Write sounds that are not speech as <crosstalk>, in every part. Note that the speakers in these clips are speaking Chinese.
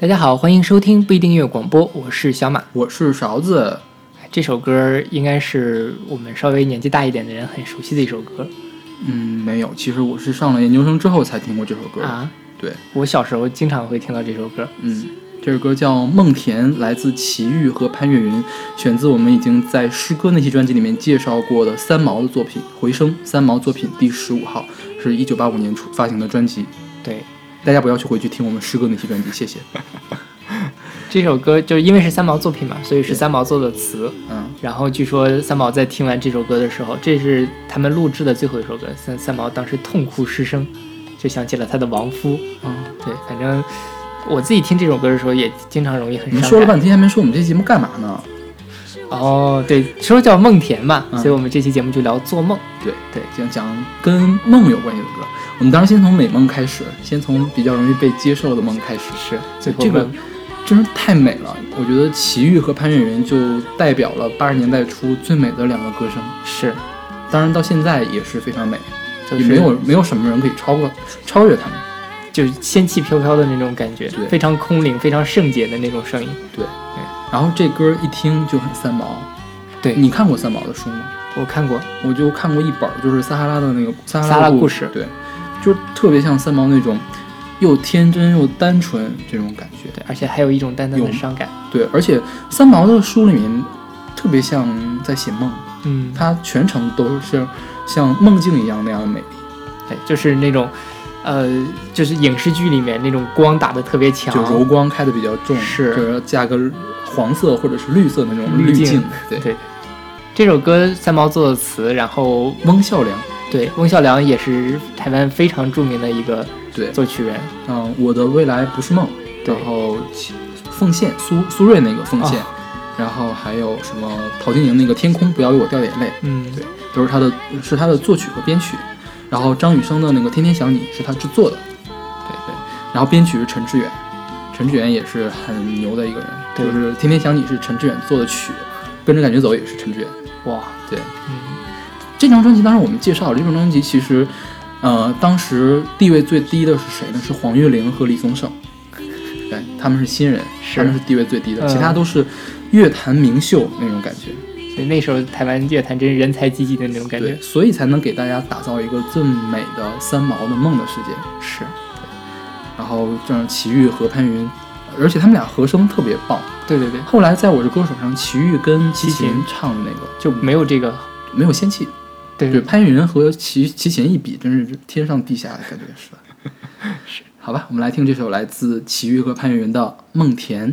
大家好，欢迎收听不一定音乐广播，我是小马。我是勺子，这首歌应该是我们稍微年纪大一点的人很熟悉的一首歌嗯，没有，其实我是上了研究生之后才听过这首歌。啊。对，我小时候经常会听到这首歌。嗯，这首歌叫《梦田》，来自齐豫和潘越云，选自我们已经在诗歌那期专辑里面介绍过的三毛的作品《回声》，三毛作品第十五号，是一九八五年出发行的专辑。对，大家不要去回去听我们师哥那期专辑，谢谢。<laughs> 这首歌就是因为是三毛作品嘛，所以是三毛做的词。嗯，然后据说三毛在听完这首歌的时候，这是他们录制的最后一首歌，三三毛当时痛哭失声，就想起了他的亡夫。嗯，对，反正我自己听这首歌的时候也经常容易很你们伤感。说了半天还没说我们这期节目干嘛呢？哦，对，说叫梦田嘛，嗯所以我们这期节目就聊做梦。对对，讲讲跟梦有关系的歌。我们当然先从美梦开始，先从比较容易被接受的梦开始。是，最后这个真是太美了。我觉得齐豫和潘越云就代表了八十年代初最美的两个歌声，是，当然到现在也是非常美，就是也没有没有什么人可以超过超越他们。就是仙气飘飘的那种感觉，对非常空灵、非常圣洁的那种声音。对，对然后这歌一听就很三毛。对你看过三毛的书吗？我看过，我就看过一本，就是撒哈拉的那个撒撒哈拉故事对，就是特别像三毛那种又天真又单纯这种感觉。对，而且还有一种淡淡的伤感。对，而且三毛的书里面特别像在写梦，嗯，他全程都是像梦境一样那样的美丽。对，就是那种，呃，就是影视剧里面那种光打的特别强，就柔光开的比较重，是就是加个黄色或者是绿色那种滤滤镜对，对这首歌三毛作的词，然后翁孝良，对翁孝良也是台湾非常著名的一个对，作曲人。嗯，我的未来不是梦，然后奉献苏苏芮那个奉献，哦然后还有什么陶晶莹那个天空不要为我掉眼泪，嗯，对，都是他的是他的作曲和编曲，然后张雨生的那个天天想你是他制作的，对对，然后编曲是陈志远，陈志远也是很牛的一个人，对就是天天想你是陈志远做的曲，跟着感觉走也是陈志远。哇，对，嗯，这张专辑当时我们介绍了，这张专辑其实，呃，当时地位最低的是谁呢？是黄岳玲和李宗盛，对，他们是新人，他们是地位最低的，嗯其他都是乐坛名秀那种感觉，所以那时候台湾乐坛真是人才济济的那种感觉，。所以才能给大家打造一个这么美的三毛的梦的世界。是，然后这样齐豫和潘云，而且他们俩和声特别棒。对对对，后来在我是歌手上，齐豫跟齐秦唱的那个就没有这个，没有仙气，对对，潘云和齐齐秦一比，真是天上地下的感觉是吧？是，<laughs> 好吧，我们来听这首来自齐豫和潘越云的《梦田》。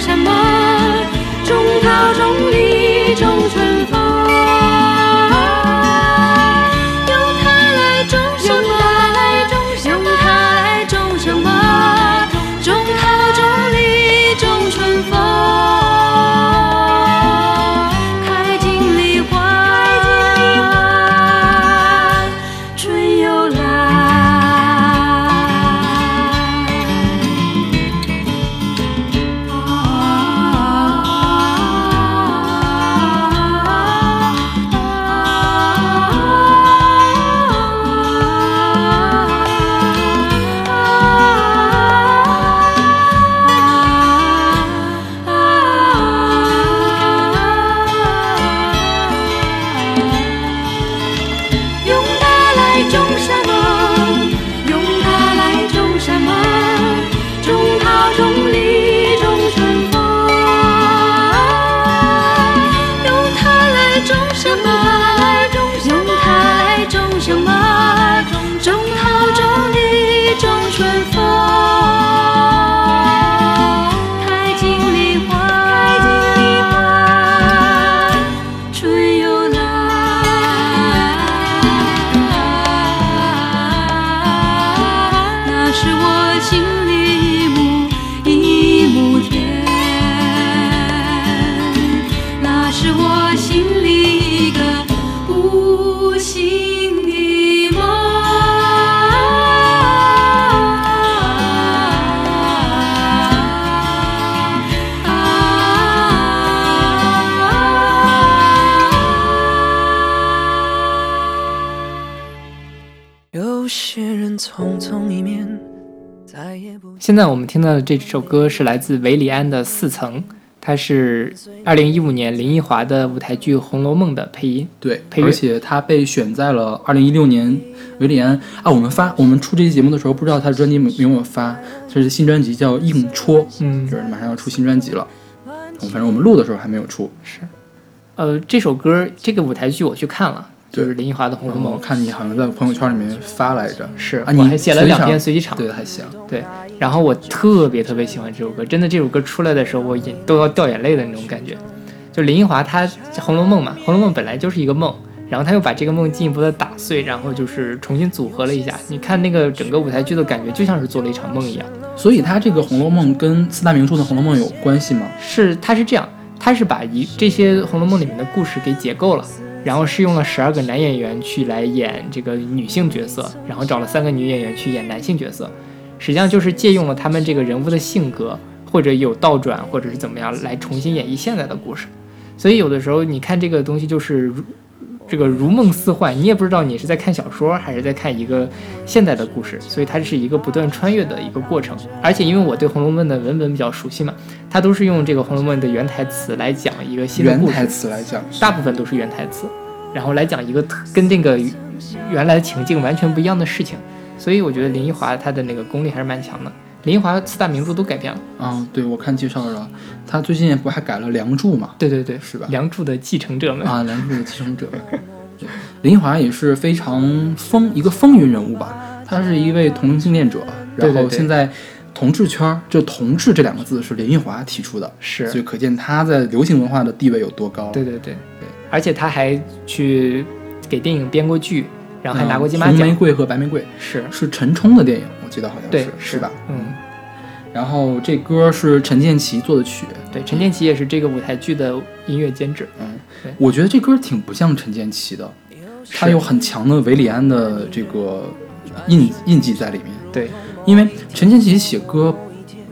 什么？种桃，种李，种春现在我们听到的这首歌是来自韦礼安的《四层》，它是二零一五年林奕华的舞台剧《红楼梦》的配音。对，配乐而且他被选在了二零一六年维里安啊，我们发我们出这期节目的时候，不知道他的专辑有没有发，这是新专辑叫《硬戳》，嗯就是马上要出新专辑了。反正我们录的时候还没有出。是呃，这首歌这个舞台剧我去看了，对就是林奕华的《红楼梦我》。看你好像在朋友圈里面发来着，是啊，你还写了两篇随机场。对，还行。对，然后我特别特别喜欢这首歌，真的这首歌出来的时候，我眼都要掉眼泪的那种感觉。就林奕华他《红楼梦》嘛，《红楼梦》本来就是一个梦，然后他又把这个梦进一步的打碎，然后就是重新组合了一下。你看那个整个舞台剧的感觉，就像是做了一场梦一样。所以他这个《红楼梦》跟四大名著的《红楼梦》有关系吗？是，他是这样，他是把一这些《红楼梦》里面的故事给解构了，然后是用了十二个男演员去来演这个女性角色，然后找了三个女演员去演男性角色，实际上就是借用了他们这个人物的性格，或者有倒转，或者是怎么样来重新演绎现在的故事。所以有的时候你看这个东西就是这个如梦似幻，你也不知道你是在看小说还是在看一个现代的故事，所以它是一个不断穿越的一个过程。而且因为我对《红楼梦》的文本比较熟悉嘛，它都是用这个《红楼梦》的原台词来讲一个新的故原台，词来讲，大部分都是原台词，然后来讲一个特跟这个原来的情境完全不一样的事情。所以我觉得林奕华他的那个功力还是蛮强的。林奕华四大名著都改编了，啊，对我看介绍了，他最近不还改了《梁祝》嘛？对对对，是吧梁祝的继承者们，啊，《梁祝》的继承者。对林奕华也是非常风一个风云人物吧，他是一位同性恋者，然对对对。后现在同志圈儿，这“同志”这两个字是林奕华提出的，是。所以可见他在流行文化的地位有多高。对对对。而且他还去给电影编过剧，然后还拿过金马奖。嗯红玫瑰和白玫瑰是，是陈冲的电影，我记得好像对是，是吧？？嗯，然后这歌是陈建奇做的曲，对，陈建奇也是这个舞台剧的音乐监制。嗯对，我觉得这歌挺不像陈建奇的，他有很强的韦礼安的这个印印记在里面。对，因为陈建奇写歌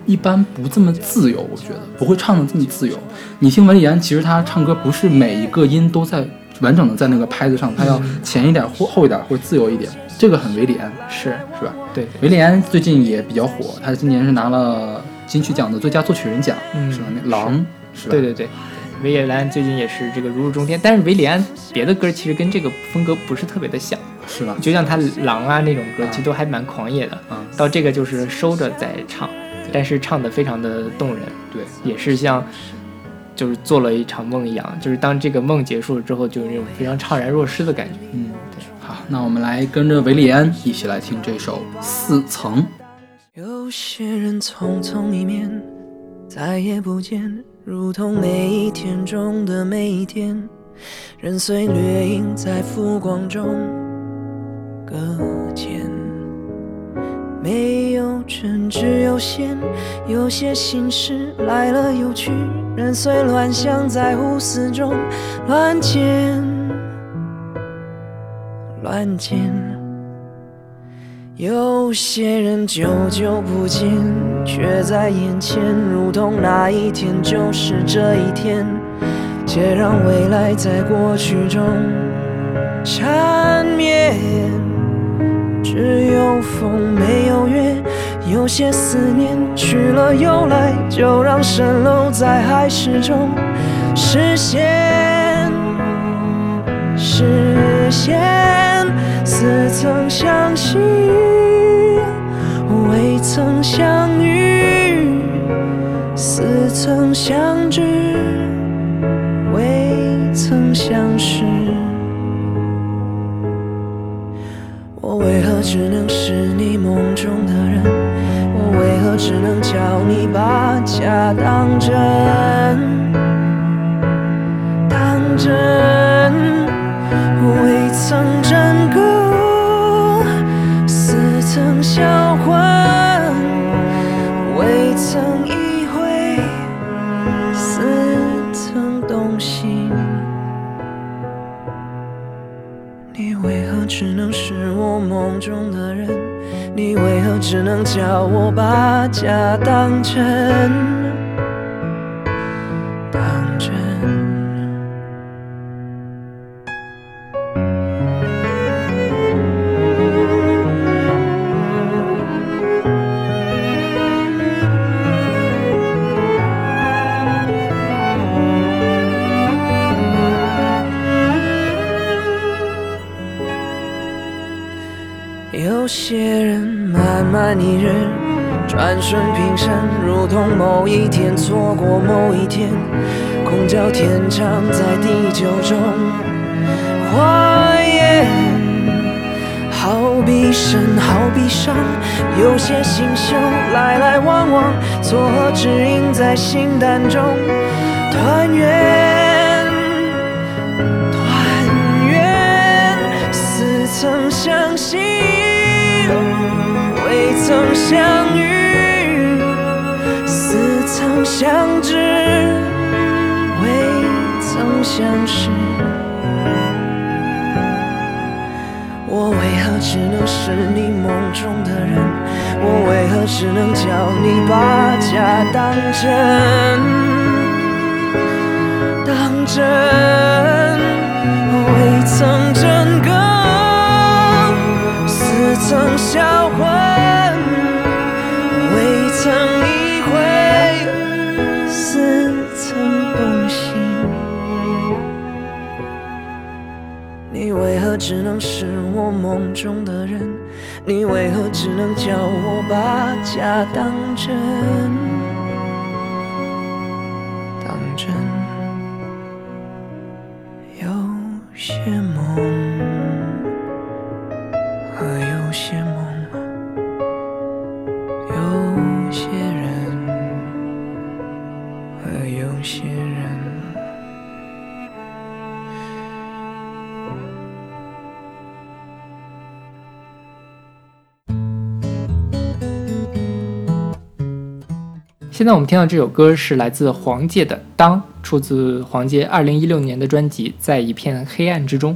一般不这么自由，我觉得不会唱的这么自由。你听韦礼安，其实他唱歌不是每一个音都在完整的在那个拍子上，他要前一点或后一点或自由一点，这个很韦礼安，是，是吧？对，韦礼安最近也比较火，他今年是拿了金曲奖的最佳作曲人奖，嗯是吧？那狼是吧？对对对。维也安最近也是这个如日中天，但是韦礼安别的歌其实跟这个风格不是特别的像，是吧？就像他《狼》啊那种歌，其实都还蛮狂野的。啊，到这个就是收着在唱，但是唱的非常的动人，对，也是像就是做了一场梦一样，就是当这个梦结束了之后，就有那种非常怅然若失的感觉。嗯，对。好，那我们来跟着维利安一起来听这首《四层》。有些人匆匆一面，再也不见，如同每一天中的每一天，人随掠影在浮光中搁浅。没有真，只有线，有些心事来了又去，人随乱象在胡思中乱剪，乱剪。有些人久久不见，却在眼前，如同那一天就是这一天，且让未来在过去中缠绵。只有风没有月，有些思念去了又来，就让蜃楼在海市中实现。实现，似曾相识，未曾相遇，似曾相知，叫我把假当成？天长在地久中化烟。好比生，好比伤，有些星宿来来往往，错合指引在心淡中团圆。团圆，似曾相识，未曾相遇；似曾相知，曾相识。我为何只能是你梦中的人？我为何只能叫你把假当真？当真，未曾真更，似曾销魂，未曾为何只能是我梦中的人？你为何只能叫我把假当真？现在我们听到这首歌是来自黄玠的《当》，出自黄玠二零一六年的专辑《在一片黑暗之中》。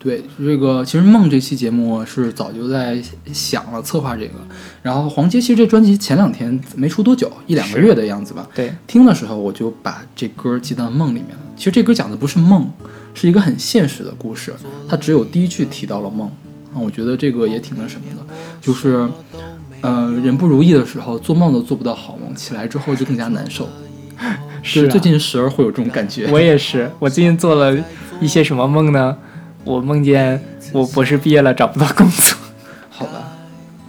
对这个，其实梦这期节目是早就在想了策划这个，然后黄杰其实这专辑前两天没出多久，一两个月的样子吧。对，听的时候我就把这歌记到梦里面了。其实这歌讲的不是梦，是一个很现实的故事，它只有第一句提到了梦啊，我觉得这个也挺那什么的，就是呃人不如意的时候，做梦都做不到好梦，起来之后就更加难受。<laughs> 是、啊、最近时而会有这种感觉。我也是，我最近做了一些什么梦呢？我梦见我博士毕业了，找不到工作。<laughs> 好吧，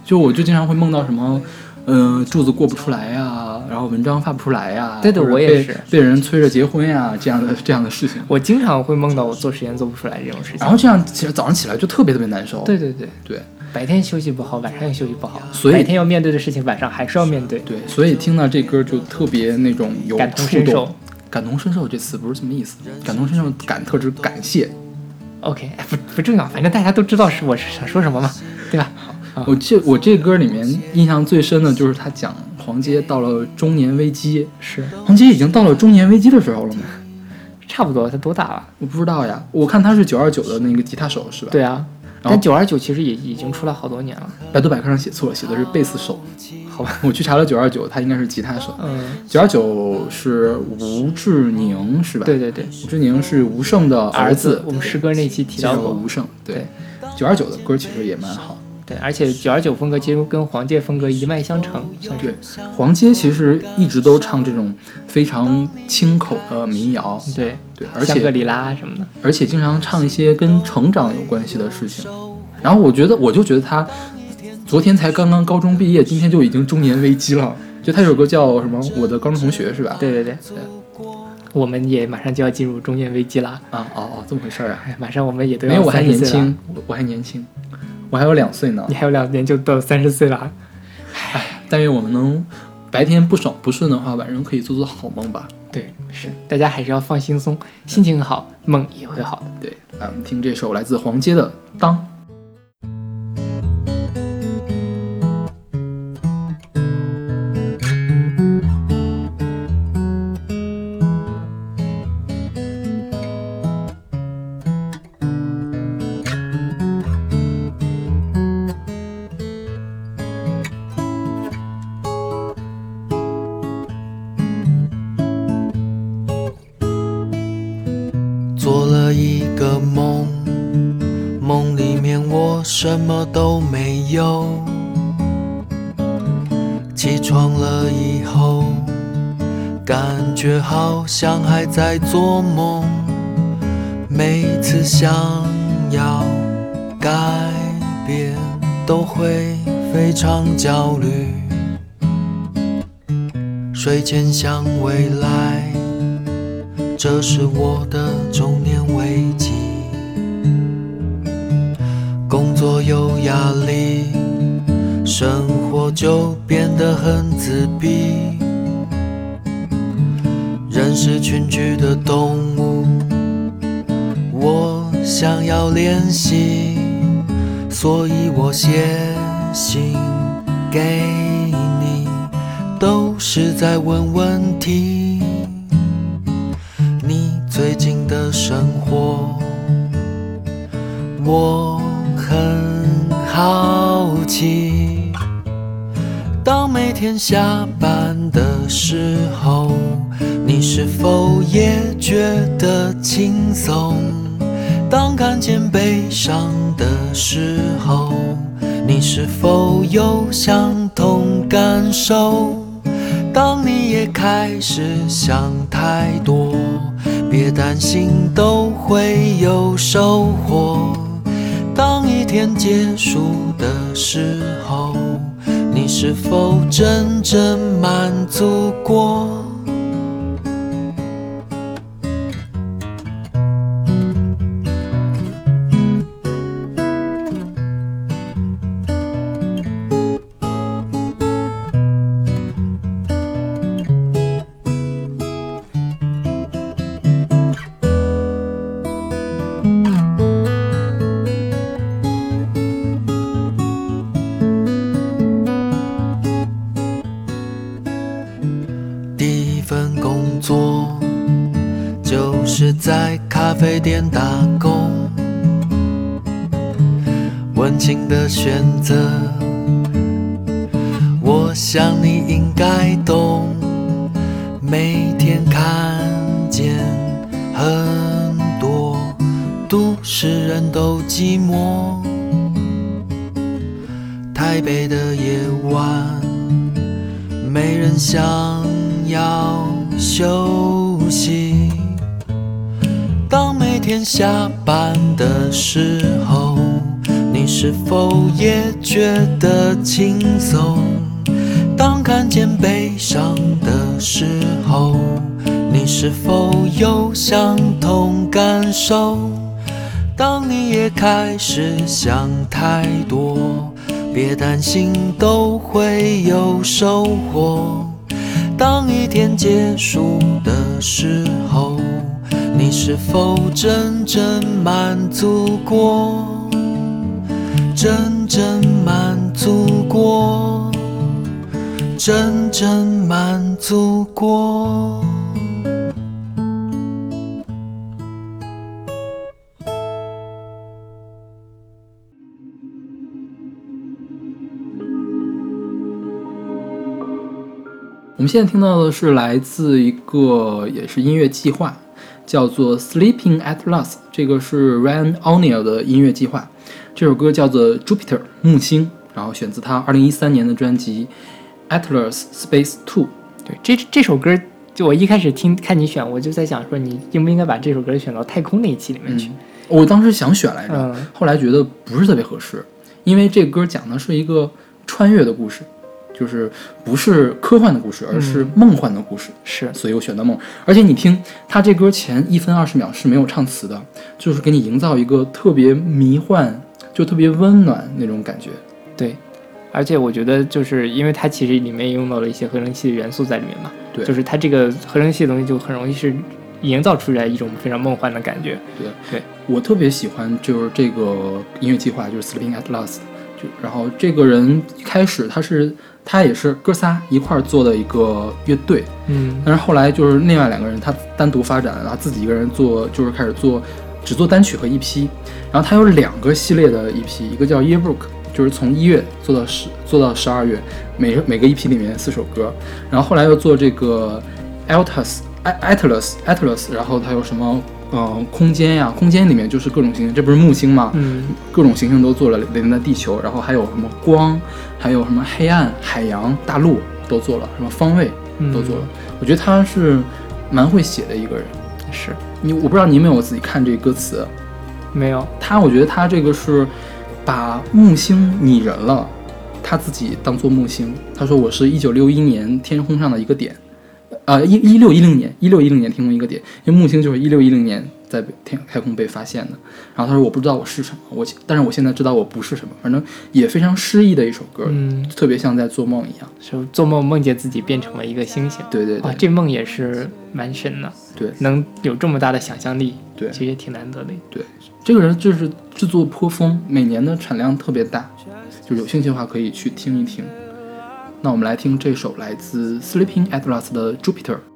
就我就经常会梦到什么，呃，柱子过不出来呀，然后文章发不出来呀，对对我也是被人催着结婚呀，这样的这样的事情。我经常会梦到我做实验做不出来这种事情。然后这样其实早上起来就特别特别难受。对对对，对白天休息不好，晚上也休息不好，所以白天要面对的事情，晚上还是要面对。对，所以听到这歌就特别那种有感同身受。感同身受这词不是什么意思，感同身受感特指感谢。OK，哎不不重要，反正大家都知道是我是想说 <laughs> 什么嘛，对吧？啊我这我这歌里面印象最深的就是他讲黄杰到了中年危机，是黄杰已经到了中年危机的时候了吗？<laughs> 差不多，他多大了？我不知道呀，我看他是九二九的那个吉他手是吧？对啊，但九二九其实也已经出来好多年了，百度百科上写错了，写的是贝斯手。好吧？我去查了九二九，他应该是吉他手。嗯，九二九是吴志宁是吧？对，对对，吴志宁是吴胜的儿子，我们诗歌那期提到过，吴胜。对对，九二九的歌其实也蛮好。对，而且九二九风格其实跟黄玠风格一脉相承，算对是，黄玠其实一直都唱这种非常清口的民谣，对，对，而且香格里拉什么的，而且经常唱一些跟成长有关系的事情。然后我觉得，我就觉得他昨天才刚刚高中毕业，今天就已经中年危机了。就他有首歌叫什么《我的高中同学》是吧？对对对，我们也马上就要进入中年危机了，啊哦哦，这么回事儿啊？哎，马上我们也都要没有，我还30岁了年轻，，我我还年轻，我还有两岁呢你。还有两年就到三十岁了，但愿我们能白天不爽不顺的话，晚上可以做做好梦吧。对，是，大家还是要放轻松，心情好，梦也会好的。对，来我们听这首来自黄街的《当》。做了一个梦，梦里面我什么都没有。起床了以后，感觉好像还在做梦。每次想要改变，都会非常焦虑。睡前想未来，这是我的终压力，生活就变得很自闭。人是群居的动物，我想要练习，所以我写信给你，都是在问问题。你最近的生活，我很好奇。当每天下班的时候，你是否也觉得轻松？当看见悲伤的时候，你是否有相同感受？当你也开始想太多，别担心，都会有收获。天结束的时候，你是否真正满足过？选择，看见悲伤的时候，你是否有相同感受？当你也开始想太多。别担心，都会有收获。当一天结束的时候，你是否真正满足过？真正满足过？真正满足过？我们现在听到的是来自一个也是音乐计划，叫做《Sleeping at Last》，这个是 Ryan O'Neal 的音乐计划。这首歌叫做《Jupiter》木星，然后选自他2013年的专辑《Atlas Space Two》。对，这这首歌，就我一开始听看你选，我就在想说，你应不应该把这首歌选到太空那一期里面去？我当时想选来着，嗯后来觉得不是特别合适，因为这歌讲的是一个穿越的故事，就是不是科幻的故事，而是梦幻的故事。是，所以我选的梦。而且你听他这歌前一分二十秒是没有唱词的，就是给你营造一个特别迷幻，就特别温暖那种感觉。对。而且我觉得，就是因为它其实里面用到了一些合成器的元素在里面嘛，对就是它这个合成器的东西就很容易是营造出来一种非常梦幻的感觉。对对，我特别喜欢就是这个音乐计划，就是 Sleeping at Last。就然后这个人一开始他是他也是哥仨一块儿做的一个乐队，嗯但是后来就是另外两个人他单独发展，然后自己一个人做，就是开始做只做单曲和 EP。然后他有两个系列的 EP，一个叫 Yearbook，就是从一月做到十做到十二月，每每个 EP 里面四首歌。然后后来又做这个 Altus Atlas Atlas，然后它有什么呃空间呀，空间里面就是各种行星，这不是木星吗？嗯各种行星都做了连在地球，然后还有什么光，还有什么黑暗、海洋、大陆都做了，什么方位嗯都做了。我觉得他是蛮会写的一个人。是你我不知道你有没有自己看这个歌词，没有他我觉得他这个是把木星拟人了，他自己当做木星。他说我是一九六一年天空上的一个点，呃一一六一零年一六一零年天空一个点，因为木星就是一六一零年在天太空被发现的。然后他说我不知道我是什么，我但是我现在知道我不是什么，反正也非常诗意的一首歌，嗯，特别像在做梦一样。就做梦梦见自己变成了一个星星。哇，对对对这梦也是蛮神的，对能有这么大的想象力，对其实也挺难得的。对，这个人就是制作颇丰，每年的产量特别大，就有兴趣的话可以去听一听。那我们来听这首来自 Sleeping at Last 的 Jupiter。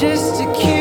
just to keep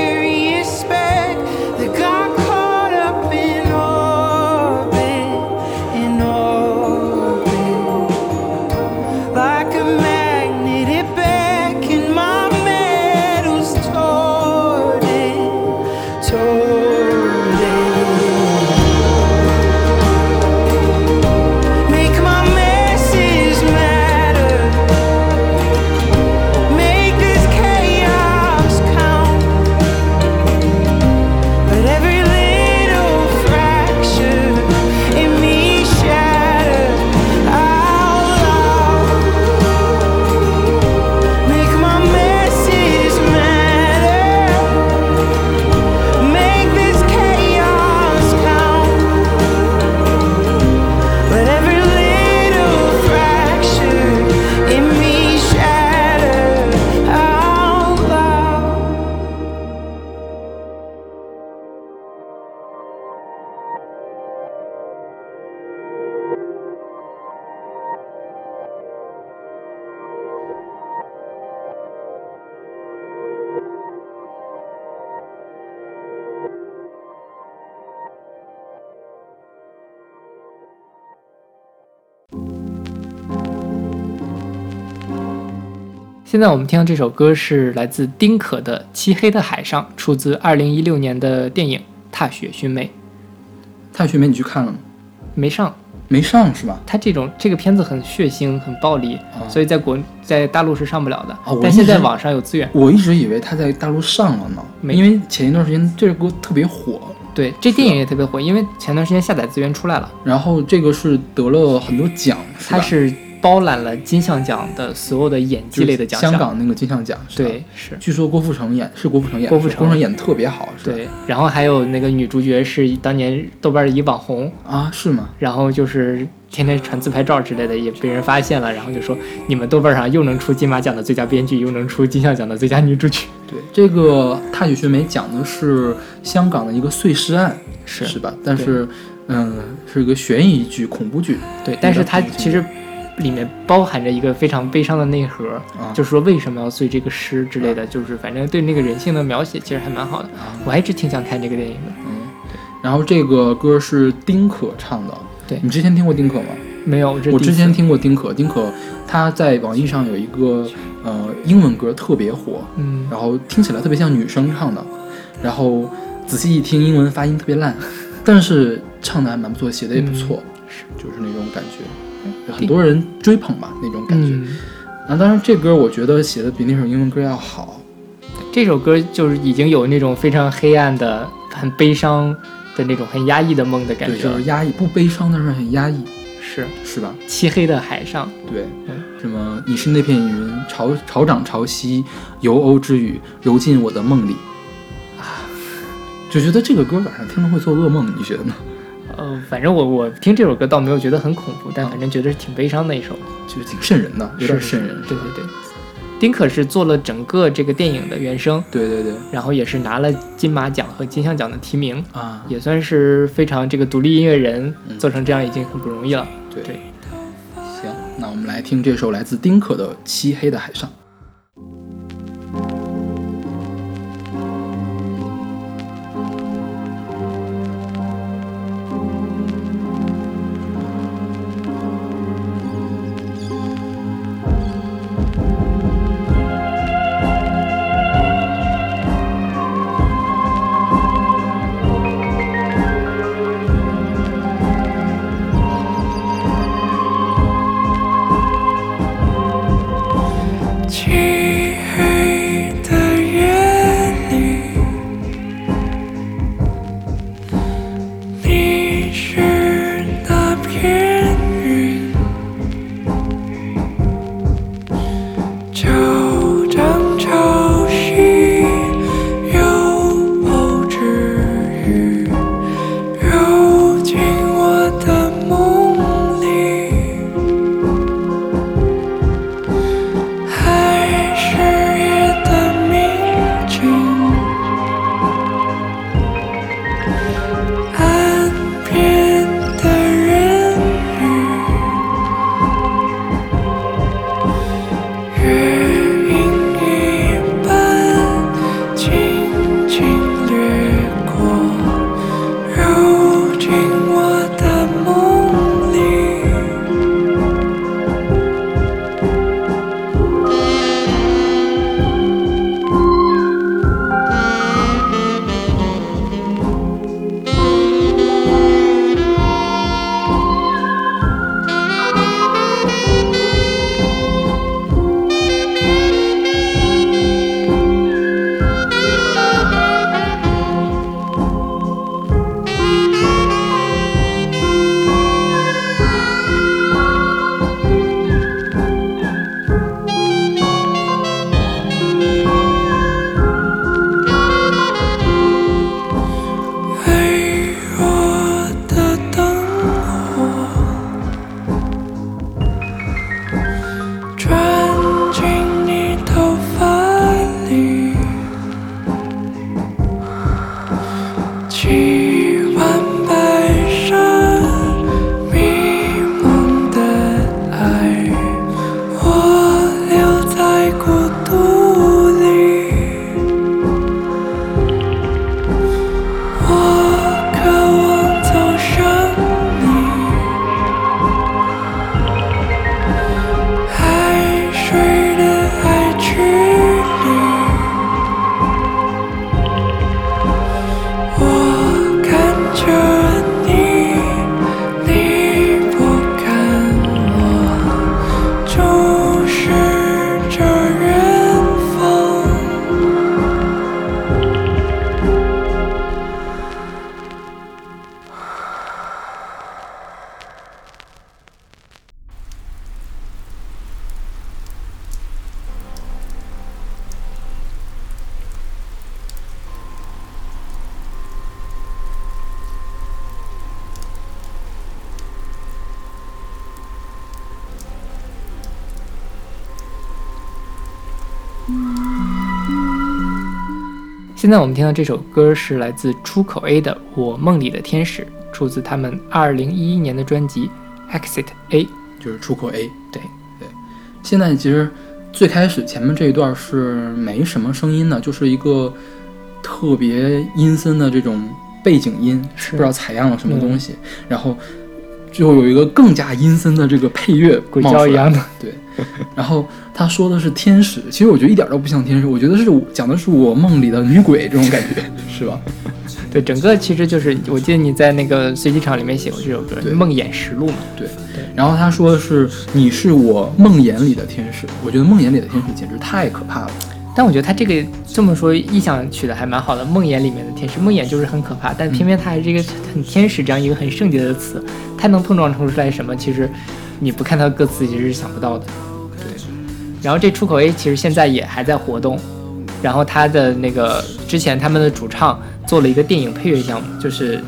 现在我们听到这首歌是来自丁可的《漆黑的海上》，出自二零一六年的电影《踏雪寻梅》。踏雪寻梅你去看了吗？没上，没上是吧？它这种这个片子很血腥、很暴力，啊所以在国在大陆是上不了的。啊但现在网上有资源。我一直以为它在大陆上了呢，没因为前一段时间这首歌特别火，对，这电影也特别火，因为前段时间下载资源出来了，然后这个是得了很多奖，它是包揽了金像奖的所有的演技类的奖项。香港那个金像奖，是对，是。据说郭富城演是郭富城演，郭富城演的特别好，是吧？对，然后还有那个女主角是当年豆瓣的一网红，啊，是吗？然后就是天天传自拍照之类的，也被人发现了，然后就说你们豆瓣上又能出金马奖的最佳编剧，又能出金像奖的最佳女主角，对，这个《踏雪寻梅》讲的是香港的一个碎尸案，是是吧？但是，嗯，是一个悬疑剧、恐怖剧对，但是它其实里面包含着一个非常悲伤的内核，啊，就是说为什么要碎这个诗之类的，就是反正对那个人性的描写其实还蛮好的，啊。我还一直挺想看这个电影的。嗯，然后这个歌是丁可唱的，对。你之前听过丁可吗？没有，我之前听过丁可，丁可她在网易上有一个呃英文歌特别火，嗯，然后听起来特别像女生唱的，然后仔细一听英文发音特别烂，但是唱的还蛮不错，写的也不错，是就是那种感觉，很多人追捧吧那种感觉。嗯，啊，当然这歌我觉得写的比那首英文歌要好，这首歌就是已经有那种非常黑暗的、很悲伤的那种很压抑的梦的感，觉，就是压抑，不悲伤，但是很压抑，是是吧？漆黑的海上，对嗯，什么你是那片云，潮潮涨潮汐，游欧之雨揉进我的梦里，啊，就觉得这个歌晚上听了会做噩梦，你觉得呢？呃，反正我我听这首歌倒没有觉得很恐怖，但反正觉得是挺悲伤的一首，就是挺瘆人的，有点是瘆人。对对对，丁可是做了整个这个电影的原声，对对对然后也是拿了金马奖和金像奖的提名，啊，也算是非常这个独立音乐人嗯做成这样已经很不容易了。对对行，那我们来听这首来自丁可的《漆黑的海上》。sure. 现在我们听到这首歌是来自出口 A 的《我梦里的天使》，出自他们2011年的专辑《Exit A》。就是出口 A。对。对，现在其实最开始前面这一段是没什么声音的，就是一个特别阴森的这种背景音，是。不知道采样了什么东西，然后就有一个更加阴森的这个配乐鬼叫一样的。对，然后他说的是天使，其实我觉得一点都不像天使，我觉得是讲的是我梦里的女鬼这种感觉，<laughs> 是吧？对，整个其实就是，我记得你在那个随机场里面写过这首歌对《梦魇实录》嘛。对，然后他说的是你是我梦魇里的天使，我觉得梦魇里的天使简直太可怕了。但我觉得他这个这么说意象取的还蛮好的，梦魇里面的天使，梦魇就是很可怕，但偏偏他还是一个很天使这样一个很圣洁的词，它能碰撞出来什么？其实你不看他的歌词，其实是想不到的。对。然后这出口 A 其实现在也还在活动，然后他的那个之前他们的主唱做了一个电影配乐项目，就是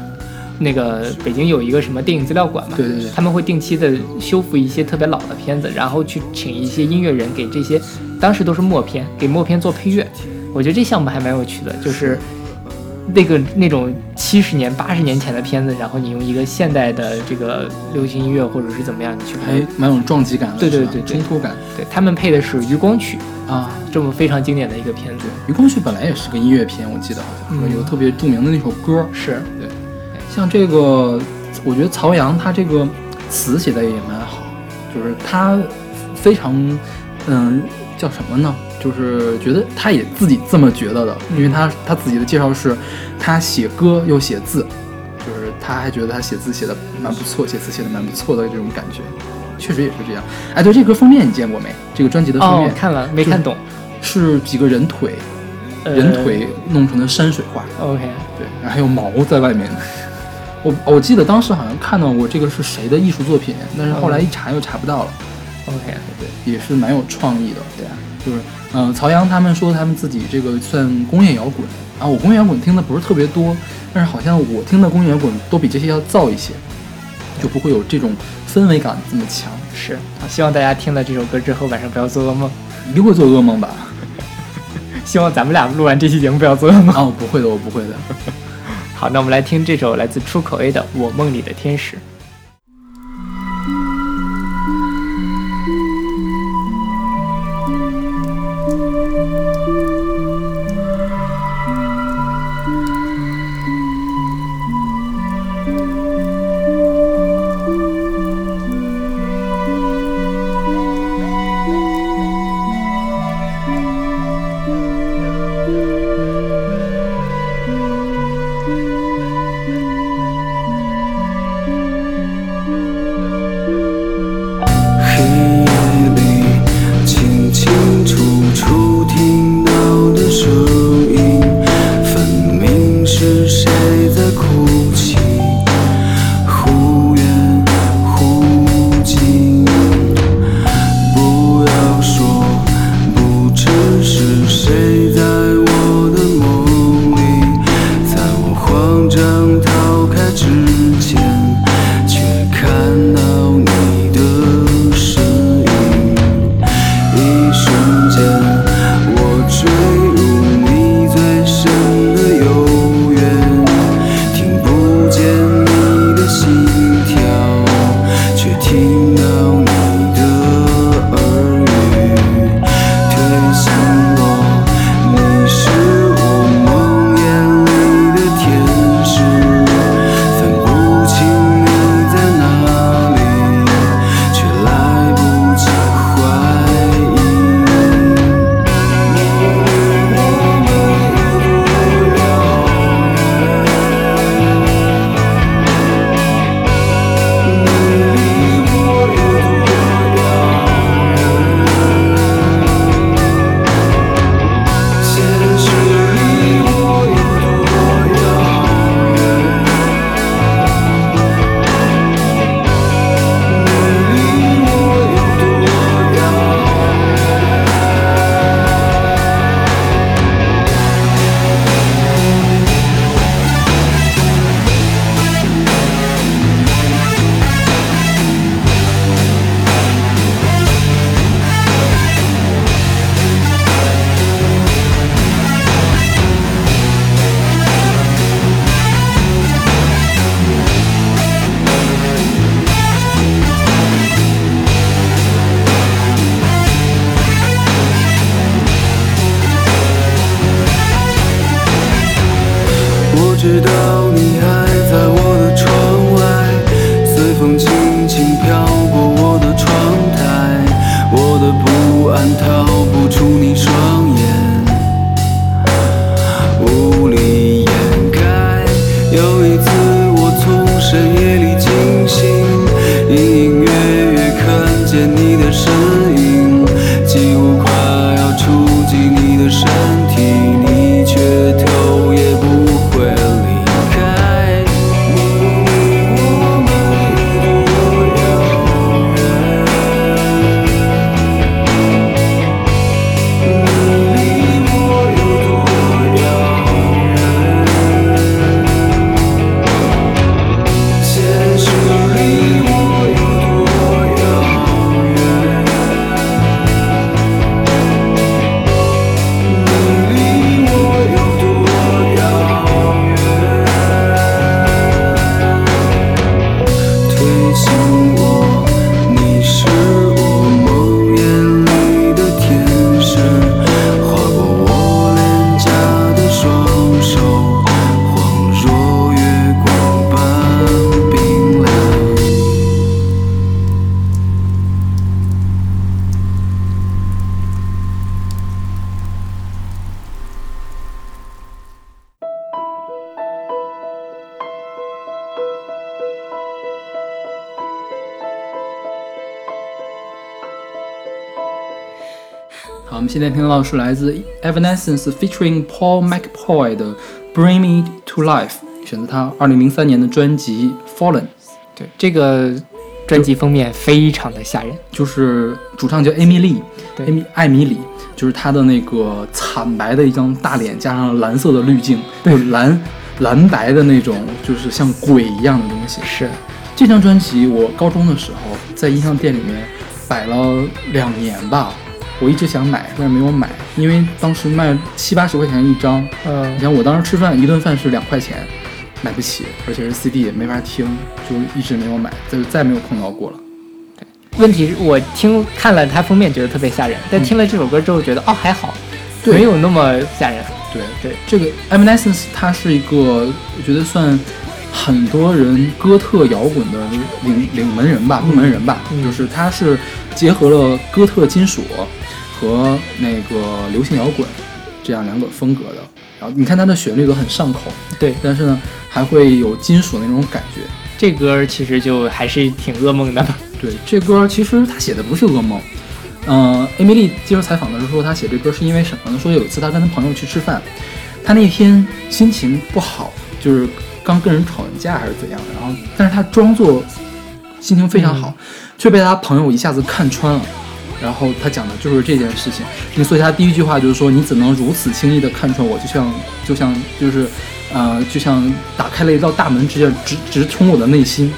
那个北京有一个什么电影资料馆嘛，对对对他们会定期的修复一些特别老的片子，然后去请一些音乐人给这些，当时都是默片，给默片做配乐。我觉得这项目还蛮有趣的，就是那个那种七十年、八十年前的片子，然后你用一个现代的这个流行音乐或者是怎么样，你去还拍。蛮有撞击感的，对对对对。冲突感。对他们配的是《余光曲啊。》这么非常经典的一个片子，余光曲本来也是个音乐片，我记得好像、嗯。有特别著名的那首歌。是。对。像这个，我觉得曹阳他这个词写的也蛮好，就是他非常，嗯，叫什么呢？就是觉得他也自己这么觉得的，因为他他自己的介绍是，他写歌又写字，就是他还觉得他写字写的蛮不错，写词写的蛮不错的这种感觉，确实也是这样。哎，对，这歌封面你见过没？这个专辑的封面，哦看了没看懂？是几个人腿，呃人腿弄成的山水画。OK，对，然后还有毛在外面。<laughs> 我我记得当时好像看到过这个是谁的艺术作品，但是后来一查又查不到了。OK，对，也是蛮有创意的。对啊，就是嗯、呃曹阳他们说他们自己这个算工业摇滚啊，我工业摇滚听的不是特别多，但是好像我听的工业摇滚都比这些要燥一些，就不会有这种氛围感这么强。是啊，希望大家听了这首歌之后晚上不要做噩梦。一定会做噩梦吧？<laughs> 希望咱们俩录完这期节目不要做噩梦。啊，我不会的，我不会的。<laughs> 好，那我们来听这首来自出口 A 的《我梦里的天使》。现在听到的是来自 Evanescence featuring Paul McPoy 的《Bring Me to Life》，选择他二零零三年的专辑《Fallen》，对，这个专辑封面非常的吓人。就是主唱叫 Amy Lee，对艾米艾米里，就是她的那个惨白的一张大脸，加上蓝色的滤镜，对，蓝蓝白的那种，就是像鬼一样的东西。是，这张专辑我高中的时候在音像店里面摆了两年吧，我一直想买，但是没有买，因为当时卖七八十块钱一张。嗯你嗯，像我当时吃饭一顿饭是两块钱，买不起，而且是 CD 也没法听，就一直没有买，就再没有碰到过了。问题是我听看了它封面觉得特别吓人，但听了这首歌之后觉得哦还好，对没有那么吓人。对对，这个 Evanescence 它是一个，我觉得算很多人哥特摇滚的领领门人吧，入门人吧，嗯就是它是结合了哥特金属和那个流行摇滚这样两种风格的。然后你看它的旋律都很上口，对，但是呢还会有金属那种感觉。这歌其实就还是挺噩梦的。对，这歌其实他写的不是噩梦。嗯、艾米丽接受采访的时候说，她写这歌是因为什么呢？说有一次他跟他朋友去吃饭，他那天心情不好，就是刚跟人吵完架还是怎样的，然后但是他装作心情非常好，却被他朋友一下子看穿了。然后他讲的就是这件事情，所以他第一句话就是说：“你怎能如此轻易地看穿我？就像就像就是，呃，就像打开了一道大门，直接直直冲我的内心。”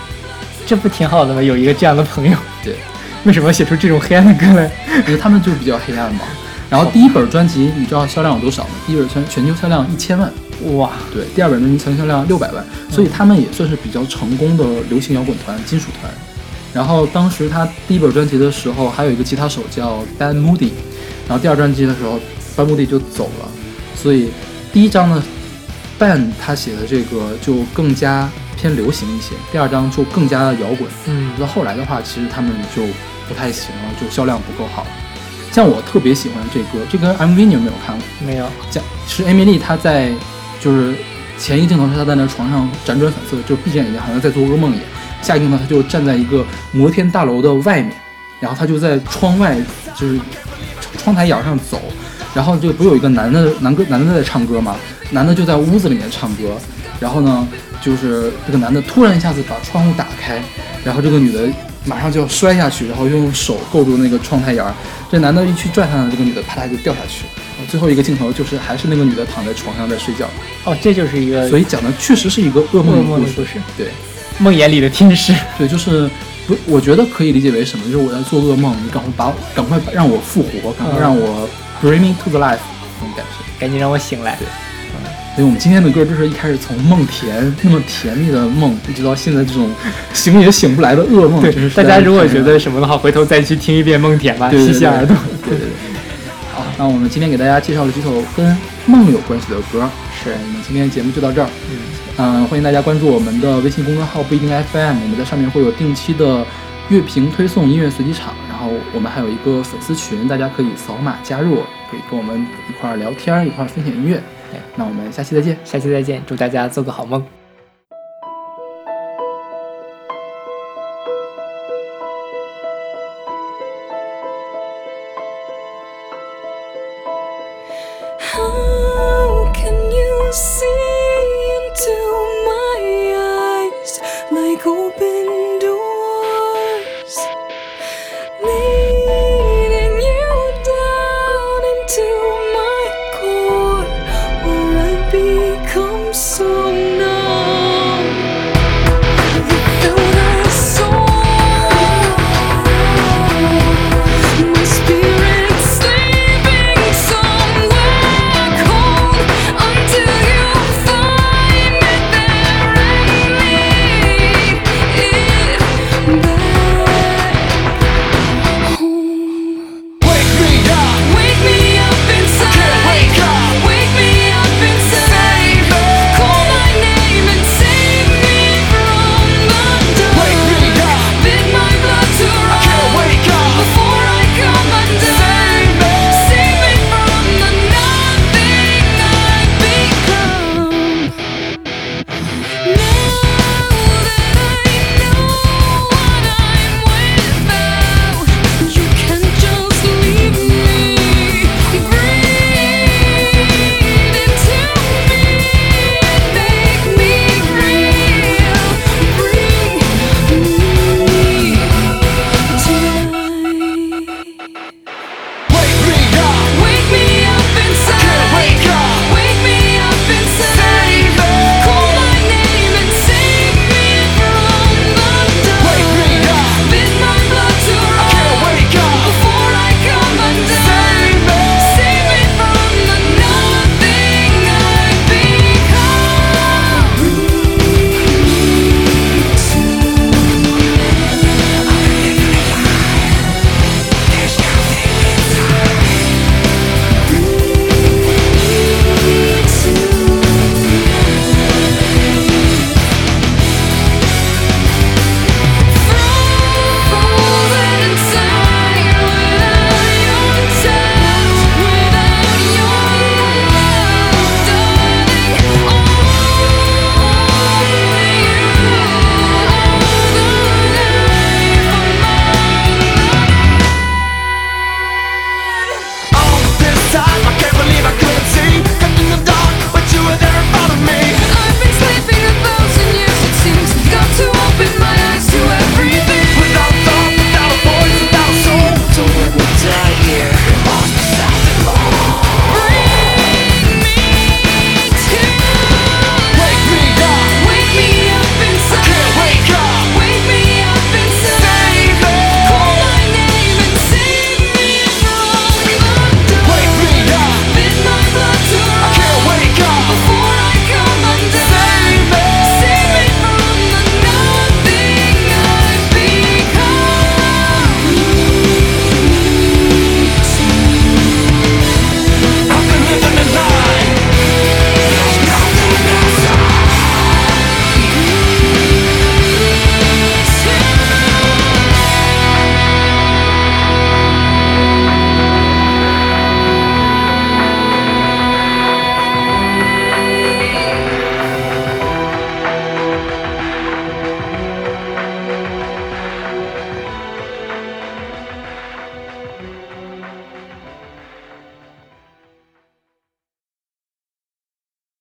这不挺好的吗？有一个这样的朋友。对，为什么写出这种黑暗的歌来？因为他们就是比较黑暗嘛。然后第一本专辑你知道销量有多少吗？第一本全全球销量一千万，哇，对，第二本专辑全球销量六百万，所以他们也算是比较成功的流行摇滚团、金属团。然后当时他第一本专辑的时候，还有一个吉他手叫 Ben Moody，然后第二专辑的时候，Ben Moody 就走了，所以第一张呢，Ben 他写的这个就更加偏流行一些，第二张就更加的摇滚。嗯那后来的话，其实他们就不太行了，就销量不够好。像我特别喜欢这歌，这个 MV 你有没有看过？没有，讲是艾米丽她在就是前一个镜头是她在那床上辗转反侧，就闭着眼睛好像在做噩梦一样。下一个呢，他就站在一个摩天大楼的外面，然后他就在窗外就是窗台沿上走，然后就不是有一个男的男歌男的在唱歌吗？男的就在屋子里面唱歌，然后呢，就是这个男的突然一下子把窗户打开，然后这个女的马上就要摔下去，然后用手够住那个窗台沿儿，这男的一去拽她呢，这个女的啪嗒就掉下去了。最后一个镜头就是还是那个女的躺在床上在睡觉，哦，这就是一个所以讲的确实是一个噩。梦的故事，对梦魇里的天使。对，就是不，我觉得可以理解为什么？就是我在做噩梦，你赶快把赶快让我复活，赶快让我 bring me to the life 那种感觉。赶紧让我醒来。对所以我们今天的歌就是一开始从梦甜那么甜蜜的梦，一直到现在这种醒也醒不来的噩梦。对大家如果觉得什么的话，回头再去听一遍《梦甜》吧，对对对洗洗耳朵。对对对。好，那我们今天给大家介绍了几首跟梦有关系的歌。我们今天的节目就到这儿。嗯，嗯，欢迎大家关注我们的微信公众号不一定 FM，我们在上面会有定期的乐评推送、音乐随机场，然后我们还有一个粉丝群，大家可以扫码加入，可以跟我们一块儿聊天，一块儿分享音乐。哎，那我们下期再见。下期再见，祝大家做个好梦。